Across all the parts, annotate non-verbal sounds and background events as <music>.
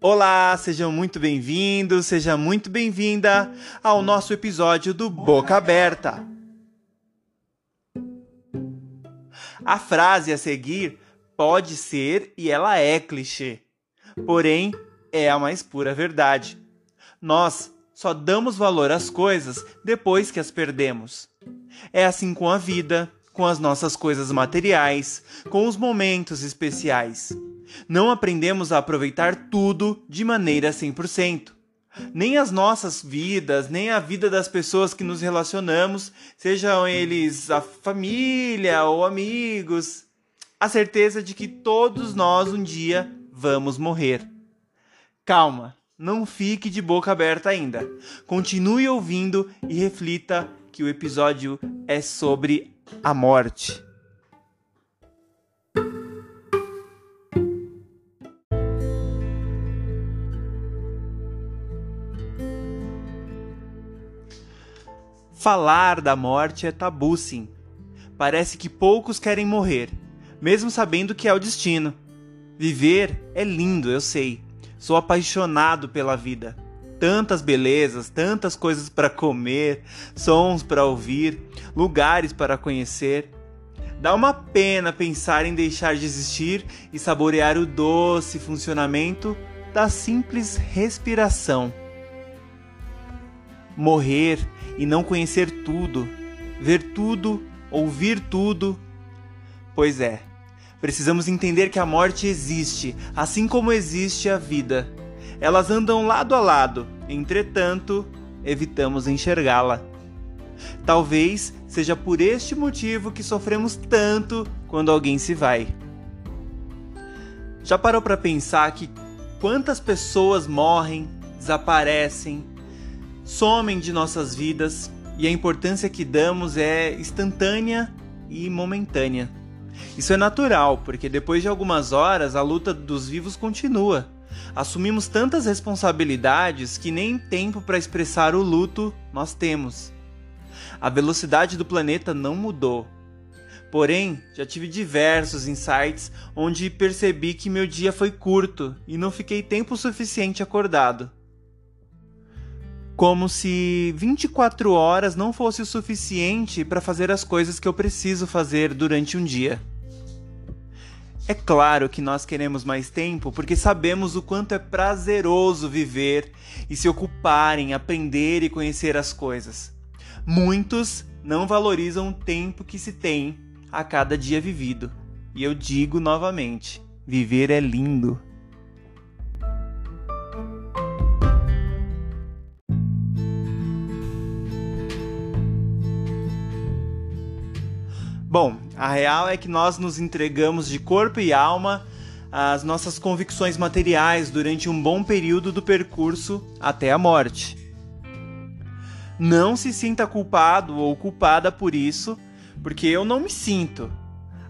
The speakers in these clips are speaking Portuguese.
Olá, sejam muito bem-vindos, seja muito bem-vinda ao nosso episódio do Boca Aberta. A frase a seguir pode ser e ela é clichê, porém é a mais pura verdade. Nós só damos valor às coisas depois que as perdemos. É assim com a vida, com as nossas coisas materiais, com os momentos especiais. Não aprendemos a aproveitar tudo de maneira 100%. Nem as nossas vidas, nem a vida das pessoas que nos relacionamos, sejam eles a família ou amigos. A certeza de que todos nós um dia vamos morrer. Calma, não fique de boca aberta ainda. Continue ouvindo e reflita que o episódio é sobre a morte. Falar da morte é tabu, sim. Parece que poucos querem morrer, mesmo sabendo que é o destino. Viver é lindo, eu sei. Sou apaixonado pela vida. Tantas belezas, tantas coisas para comer, sons para ouvir, lugares para conhecer. Dá uma pena pensar em deixar de existir e saborear o doce funcionamento da simples respiração. Morrer e não conhecer tudo, ver tudo, ouvir tudo. Pois é, precisamos entender que a morte existe, assim como existe a vida. Elas andam lado a lado, entretanto, evitamos enxergá-la. Talvez seja por este motivo que sofremos tanto quando alguém se vai. Já parou para pensar que quantas pessoas morrem, desaparecem, somem de nossas vidas e a importância que damos é instantânea e momentânea. Isso é natural, porque depois de algumas horas a luta dos vivos continua. Assumimos tantas responsabilidades que nem tempo para expressar o luto nós temos. A velocidade do planeta não mudou. Porém, já tive diversos insights onde percebi que meu dia foi curto e não fiquei tempo suficiente acordado como se 24 horas não fosse o suficiente para fazer as coisas que eu preciso fazer durante um dia. É claro que nós queremos mais tempo porque sabemos o quanto é prazeroso viver e se ocupar em aprender e conhecer as coisas. Muitos não valorizam o tempo que se tem a cada dia vivido. E eu digo novamente: viver é lindo. Bom, a real é que nós nos entregamos de corpo e alma às nossas convicções materiais durante um bom período do percurso até a morte. Não se sinta culpado ou culpada por isso, porque eu não me sinto.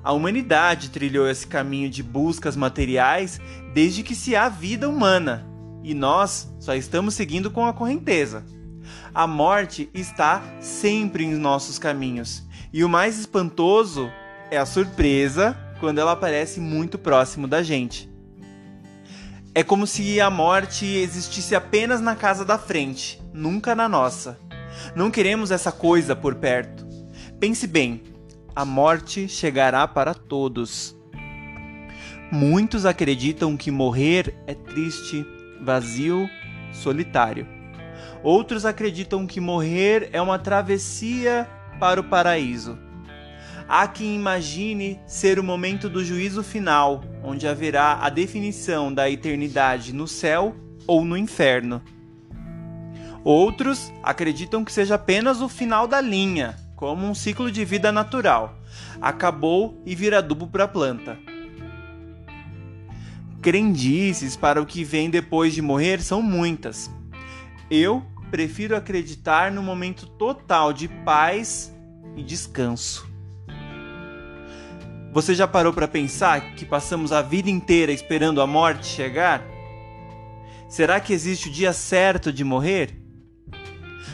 A humanidade trilhou esse caminho de buscas materiais desde que se há vida humana, e nós só estamos seguindo com a correnteza. A morte está sempre em nossos caminhos e o mais espantoso é a surpresa quando ela aparece muito próximo da gente. É como se a morte existisse apenas na casa da frente, nunca na nossa. Não queremos essa coisa por perto. Pense bem, a morte chegará para todos. Muitos acreditam que morrer é triste, vazio, solitário. Outros acreditam que morrer é uma travessia para o paraíso. Há quem imagine ser o momento do juízo final, onde haverá a definição da eternidade no céu ou no inferno. Outros acreditam que seja apenas o final da linha, como um ciclo de vida natural. Acabou e vira adubo para a planta. Crendices para o que vem depois de morrer são muitas. Eu prefiro acreditar no momento total de paz e descanso. Você já parou para pensar que passamos a vida inteira esperando a morte chegar? Será que existe o dia certo de morrer?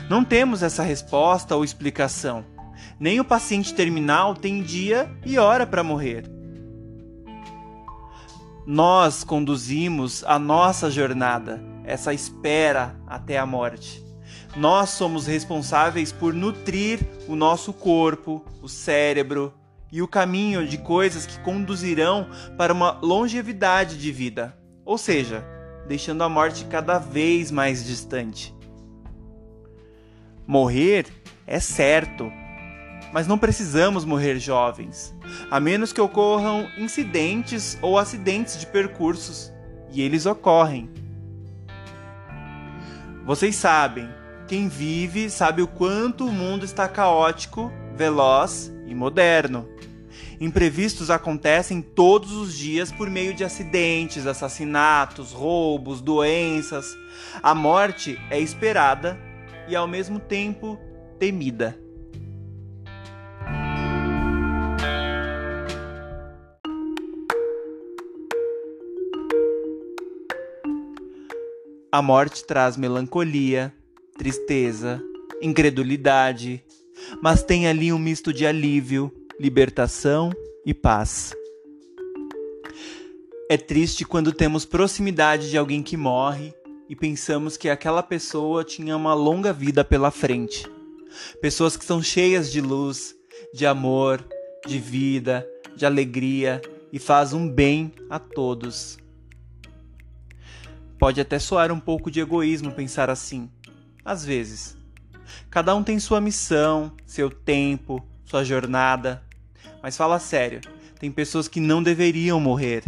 Não temos essa resposta ou explicação. Nem o paciente terminal tem dia e hora para morrer. Nós conduzimos a nossa jornada, essa espera até a morte. Nós somos responsáveis por nutrir o nosso corpo, o cérebro e o caminho de coisas que conduzirão para uma longevidade de vida, ou seja, deixando a morte cada vez mais distante. Morrer é certo, mas não precisamos morrer jovens, a menos que ocorram incidentes ou acidentes de percursos, e eles ocorrem. Vocês sabem, quem vive sabe o quanto o mundo está caótico, veloz e moderno. Imprevistos acontecem todos os dias por meio de acidentes, assassinatos, roubos, doenças. A morte é esperada e ao mesmo tempo temida. A morte traz melancolia, tristeza, incredulidade, mas tem ali um misto de alívio, libertação e paz. É triste quando temos proximidade de alguém que morre e pensamos que aquela pessoa tinha uma longa vida pela frente. Pessoas que são cheias de luz, de amor, de vida, de alegria e faz um bem a todos. Pode até soar um pouco de egoísmo pensar assim, às vezes. Cada um tem sua missão, seu tempo, sua jornada. Mas fala sério, tem pessoas que não deveriam morrer.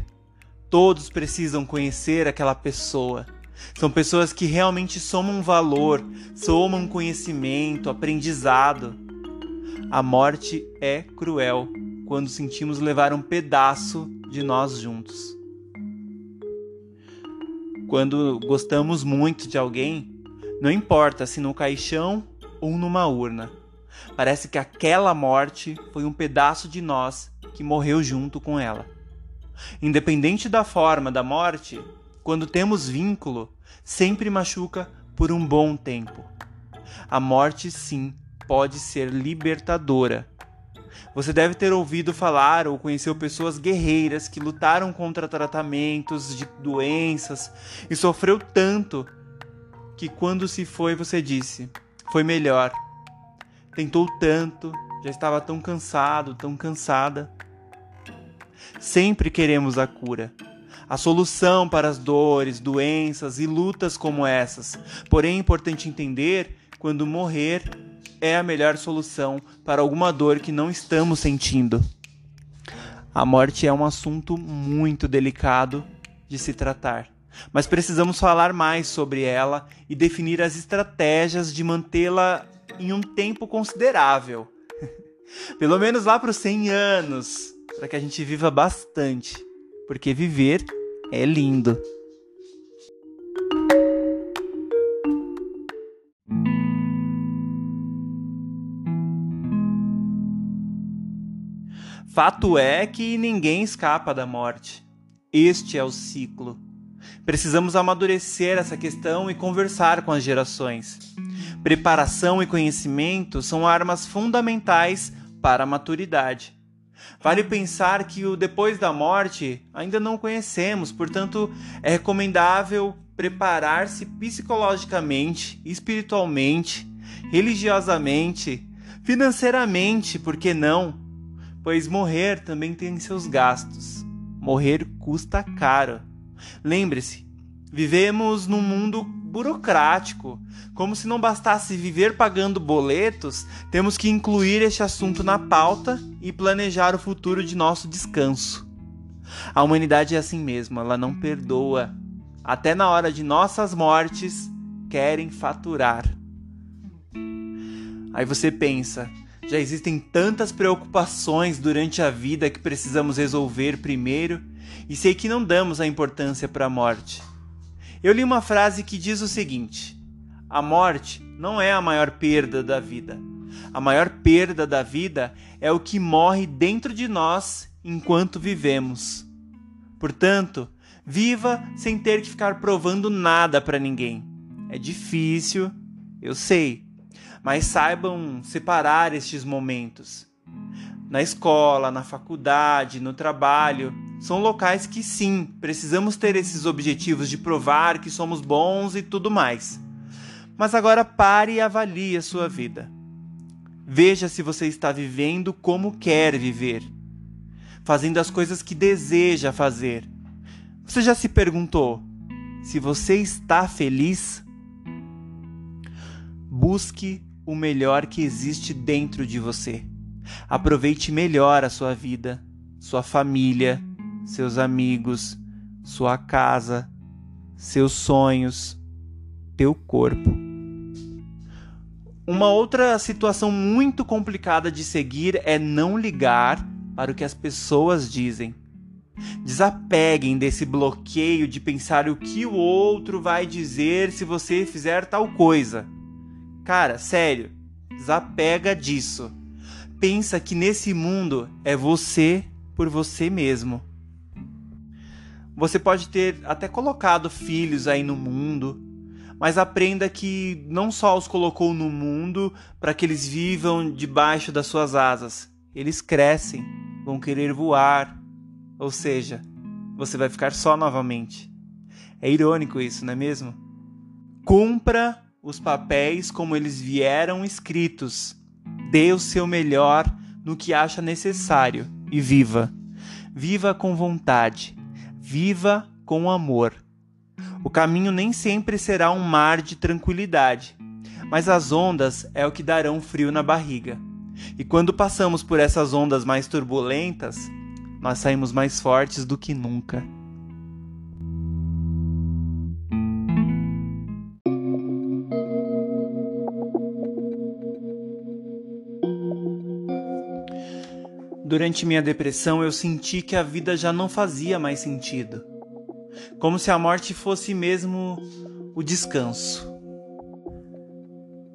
Todos precisam conhecer aquela pessoa. São pessoas que realmente somam valor, somam conhecimento, aprendizado. A morte é cruel quando sentimos levar um pedaço de nós juntos. Quando gostamos muito de alguém, não importa se no caixão ou numa urna, parece que aquela morte foi um pedaço de nós que morreu junto com ela. Independente da forma da morte, quando temos vínculo, sempre machuca por um bom tempo. A morte, sim, pode ser libertadora você deve ter ouvido falar ou conheceu pessoas guerreiras que lutaram contra tratamentos de doenças e sofreu tanto que quando se foi você disse: "Foi melhor". Tentou tanto, já estava tão cansado, tão cansada. Sempre queremos a cura, a solução para as dores, doenças e lutas como essas. Porém, é importante entender quando morrer é a melhor solução para alguma dor que não estamos sentindo. A morte é um assunto muito delicado de se tratar, mas precisamos falar mais sobre ela e definir as estratégias de mantê-la em um tempo considerável. <laughs> Pelo menos lá para os 100 anos, para que a gente viva bastante, porque viver é lindo. Fato é que ninguém escapa da morte. Este é o ciclo. Precisamos amadurecer essa questão e conversar com as gerações. Preparação e conhecimento são armas fundamentais para a maturidade. Vale pensar que o depois da morte ainda não conhecemos, portanto, é recomendável preparar-se psicologicamente, espiritualmente, religiosamente, financeiramente, por que não? pois morrer também tem seus gastos. Morrer custa caro. Lembre-se, vivemos num mundo burocrático. Como se não bastasse viver pagando boletos, temos que incluir este assunto na pauta e planejar o futuro de nosso descanso. A humanidade é assim mesmo, ela não perdoa. Até na hora de nossas mortes, querem faturar. Aí você pensa, já existem tantas preocupações durante a vida que precisamos resolver primeiro e sei que não damos a importância para a morte. Eu li uma frase que diz o seguinte: A morte não é a maior perda da vida. A maior perda da vida é o que morre dentro de nós enquanto vivemos. Portanto, viva sem ter que ficar provando nada para ninguém. É difícil, eu sei, mas saibam separar estes momentos. Na escola, na faculdade, no trabalho, são locais que sim, precisamos ter esses objetivos de provar que somos bons e tudo mais. Mas agora pare e avalie a sua vida. Veja se você está vivendo como quer viver, fazendo as coisas que deseja fazer. Você já se perguntou se você está feliz? Busque o melhor que existe dentro de você. Aproveite melhor a sua vida, sua família, seus amigos, sua casa, seus sonhos, teu corpo. Uma outra situação muito complicada de seguir é não ligar para o que as pessoas dizem. Desapeguem desse bloqueio de pensar o que o outro vai dizer se você fizer tal coisa. Cara, sério, desapega disso. Pensa que nesse mundo é você por você mesmo. Você pode ter até colocado filhos aí no mundo, mas aprenda que não só os colocou no mundo para que eles vivam debaixo das suas asas. Eles crescem, vão querer voar, ou seja, você vai ficar só novamente. É irônico isso, não é mesmo? Cumpra os papéis como eles vieram escritos. Dê o seu melhor no que acha necessário e viva. Viva com vontade. Viva com amor. O caminho nem sempre será um mar de tranquilidade, mas as ondas é o que darão frio na barriga. E quando passamos por essas ondas mais turbulentas, nós saímos mais fortes do que nunca. Durante minha depressão, eu senti que a vida já não fazia mais sentido. Como se a morte fosse mesmo o descanso.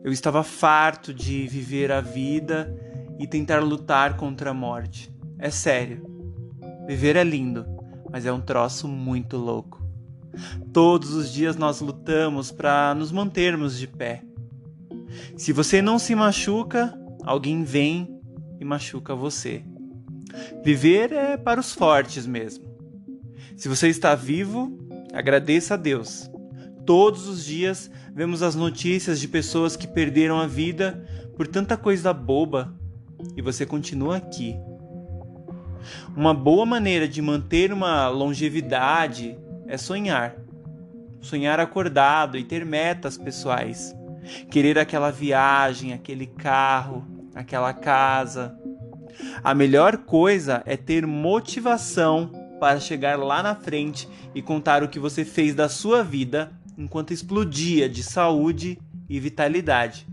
Eu estava farto de viver a vida e tentar lutar contra a morte. É sério. Viver é lindo, mas é um troço muito louco. Todos os dias nós lutamos para nos mantermos de pé. Se você não se machuca, alguém vem e machuca você. Viver é para os fortes mesmo. Se você está vivo, agradeça a Deus. Todos os dias vemos as notícias de pessoas que perderam a vida por tanta coisa boba e você continua aqui. Uma boa maneira de manter uma longevidade é sonhar. Sonhar acordado e ter metas pessoais. Querer aquela viagem, aquele carro, aquela casa, a melhor coisa é ter motivação para chegar lá na frente e contar o que você fez da sua vida enquanto explodia de saúde e vitalidade.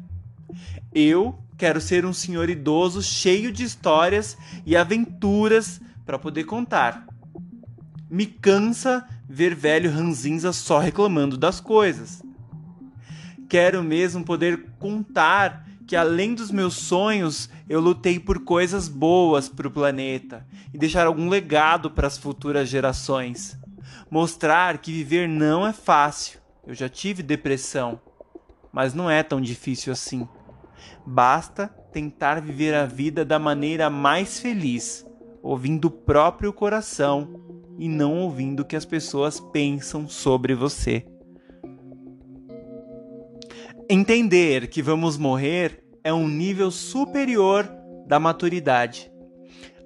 Eu quero ser um senhor idoso cheio de histórias e aventuras para poder contar. Me cansa ver velho ranzinza só reclamando das coisas. Quero mesmo poder contar que além dos meus sonhos, eu lutei por coisas boas para o planeta e deixar algum legado para as futuras gerações. Mostrar que viver não é fácil. Eu já tive depressão, mas não é tão difícil assim. Basta tentar viver a vida da maneira mais feliz, ouvindo o próprio coração e não ouvindo o que as pessoas pensam sobre você. Entender que vamos morrer é um nível superior da maturidade.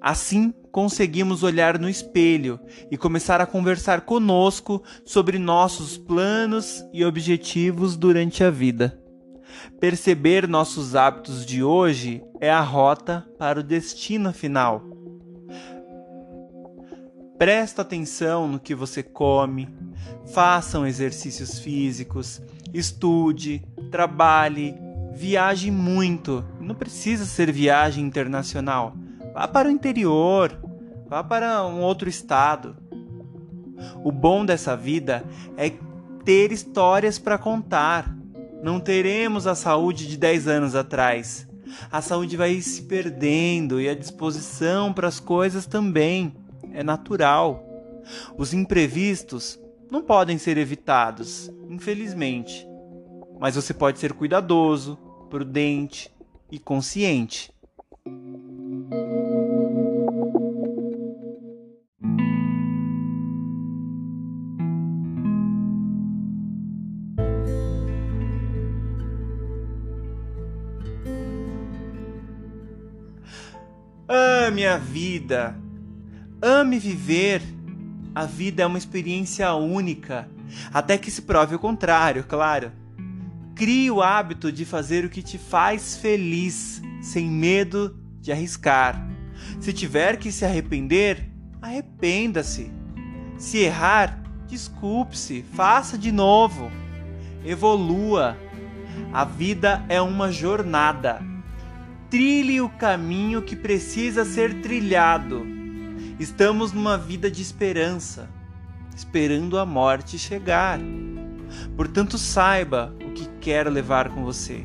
Assim, conseguimos olhar no espelho e começar a conversar conosco sobre nossos planos e objetivos durante a vida. Perceber nossos hábitos de hoje é a rota para o destino final. Presta atenção no que você come, façam exercícios físicos, estude, trabalhe, viaje muito. Não precisa ser viagem internacional. Vá para o interior, vá para um outro estado. O bom dessa vida é ter histórias para contar. Não teremos a saúde de 10 anos atrás. A saúde vai se perdendo e a disposição para as coisas também. É natural. Os imprevistos não podem ser evitados, infelizmente mas você pode ser cuidadoso, prudente e consciente. Ah, Ame a vida. Ame viver. A vida é uma experiência única. Até que se prove o contrário, claro. Crie o hábito de fazer o que te faz feliz, sem medo de arriscar. Se tiver que se arrepender, arrependa-se. Se errar, desculpe-se, faça de novo. Evolua. A vida é uma jornada. Trilhe o caminho que precisa ser trilhado. Estamos numa vida de esperança, esperando a morte chegar. Portanto, saiba o que quer levar com você.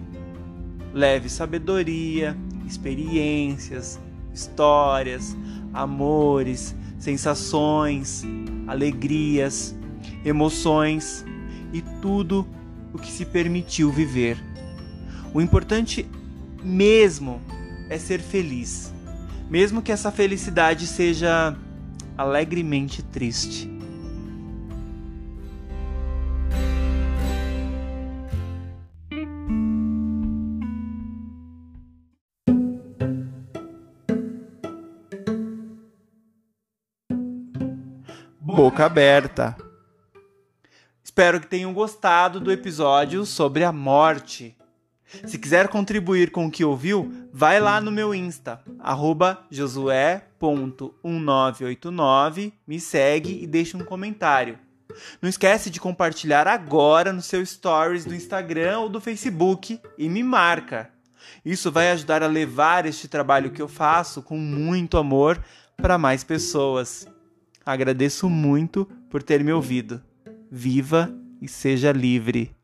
Leve sabedoria, experiências, histórias, amores, sensações, alegrias, emoções e tudo o que se permitiu viver. O importante mesmo é ser feliz, mesmo que essa felicidade seja alegremente triste. Boca aberta. Espero que tenham gostado do episódio sobre a morte. Se quiser contribuir com o que ouviu, vai lá no meu Insta, josué.1989, me segue e deixa um comentário. Não esquece de compartilhar agora no seu stories do Instagram ou do Facebook e me marca. Isso vai ajudar a levar este trabalho que eu faço com muito amor para mais pessoas. Agradeço muito por ter me ouvido. Viva e seja livre.